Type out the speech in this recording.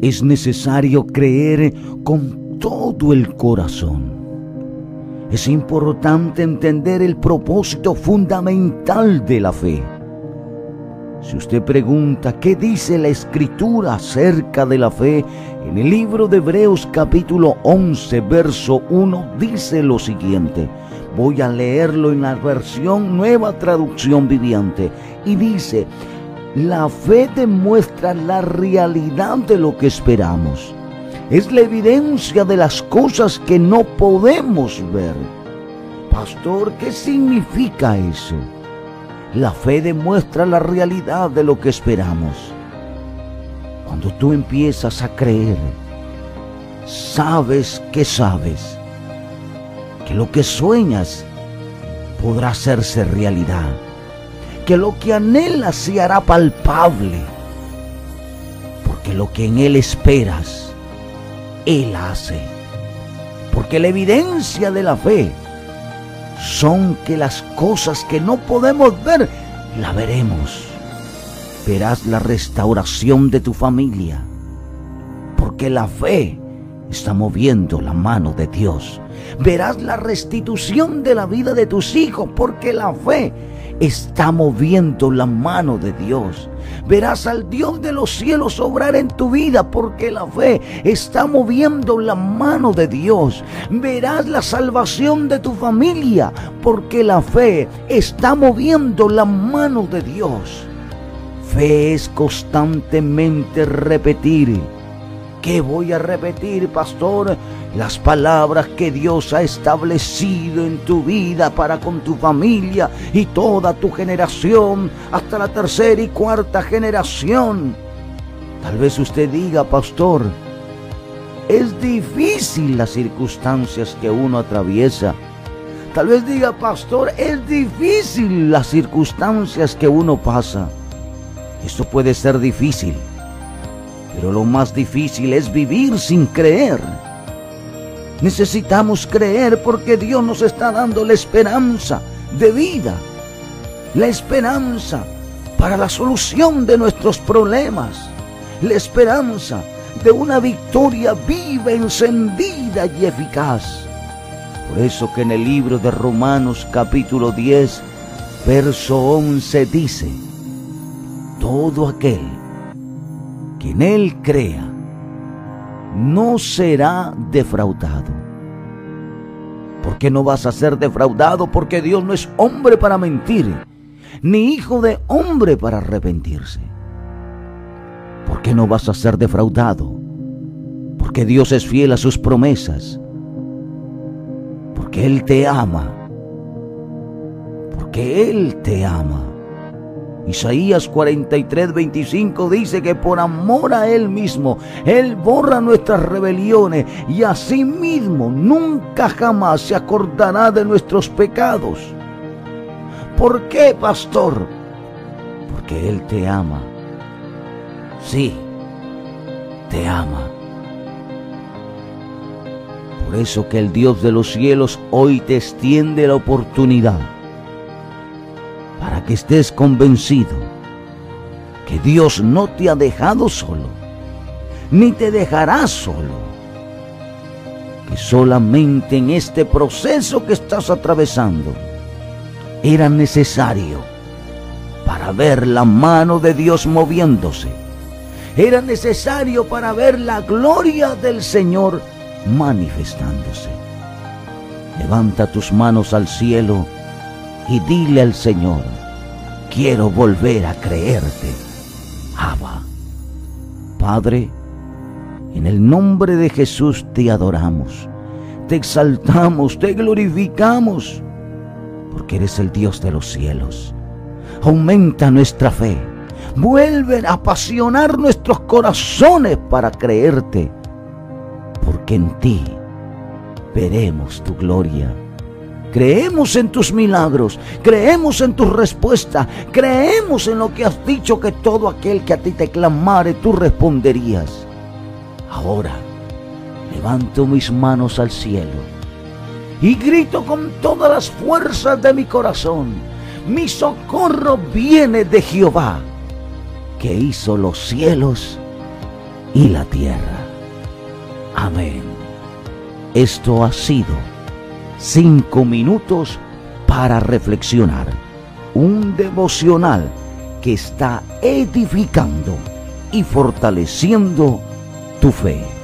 es necesario creer con todo el corazón. Es importante entender el propósito fundamental de la fe. Si usted pregunta qué dice la escritura acerca de la fe, en el libro de Hebreos capítulo 11, verso 1 dice lo siguiente. Voy a leerlo en la versión nueva traducción viviente. Y dice, la fe demuestra la realidad de lo que esperamos. Es la evidencia de las cosas que no podemos ver. Pastor, ¿qué significa eso? La fe demuestra la realidad de lo que esperamos. Cuando tú empiezas a creer, sabes que sabes que lo que sueñas podrá hacerse realidad, que lo que anhelas se hará palpable, porque lo que en Él esperas, Él hace. Porque la evidencia de la fe son que las cosas que no podemos ver, la veremos. Verás la restauración de tu familia, porque la fe está moviendo la mano de Dios. Verás la restitución de la vida de tus hijos, porque la fe está moviendo la mano de Dios. Verás al Dios de los cielos obrar en tu vida porque la fe está moviendo la mano de Dios. Verás la salvación de tu familia porque la fe está moviendo la mano de Dios. Fe es constantemente repetir. ¿Qué voy a repetir, pastor? las palabras que Dios ha establecido en tu vida para con tu familia y toda tu generación hasta la tercera y cuarta generación. Tal vez usted diga, pastor, es difícil las circunstancias que uno atraviesa. Tal vez diga, pastor, es difícil las circunstancias que uno pasa. Esto puede ser difícil, pero lo más difícil es vivir sin creer. Necesitamos creer porque Dios nos está dando la esperanza de vida, la esperanza para la solución de nuestros problemas, la esperanza de una victoria viva, encendida y eficaz. Por eso que en el libro de Romanos capítulo 10, verso 11 dice, todo aquel que en él crea, no será defraudado. ¿Por qué no vas a ser defraudado? Porque Dios no es hombre para mentir, ni hijo de hombre para arrepentirse. ¿Por qué no vas a ser defraudado? Porque Dios es fiel a sus promesas. Porque Él te ama. Porque Él te ama. Isaías 43, 25 dice que por amor a Él mismo, Él borra nuestras rebeliones y asimismo nunca jamás se acordará de nuestros pecados. ¿Por qué, pastor? Porque Él te ama. Sí, te ama. Por eso que el Dios de los cielos hoy te extiende la oportunidad que estés convencido que Dios no te ha dejado solo, ni te dejará solo, que solamente en este proceso que estás atravesando era necesario para ver la mano de Dios moviéndose, era necesario para ver la gloria del Señor manifestándose. Levanta tus manos al cielo y dile al Señor, quiero volver a creerte. Abba. Padre, en el nombre de Jesús te adoramos, te exaltamos, te glorificamos, porque eres el Dios de los cielos. Aumenta nuestra fe, vuelve a apasionar nuestros corazones para creerte, porque en ti veremos tu gloria Creemos en tus milagros, creemos en tu respuesta, creemos en lo que has dicho que todo aquel que a ti te clamare, tú responderías. Ahora levanto mis manos al cielo y grito con todas las fuerzas de mi corazón, mi socorro viene de Jehová, que hizo los cielos y la tierra. Amén. Esto ha sido cinco minutos para reflexionar. Un devocional que está edificando y fortaleciendo tu fe.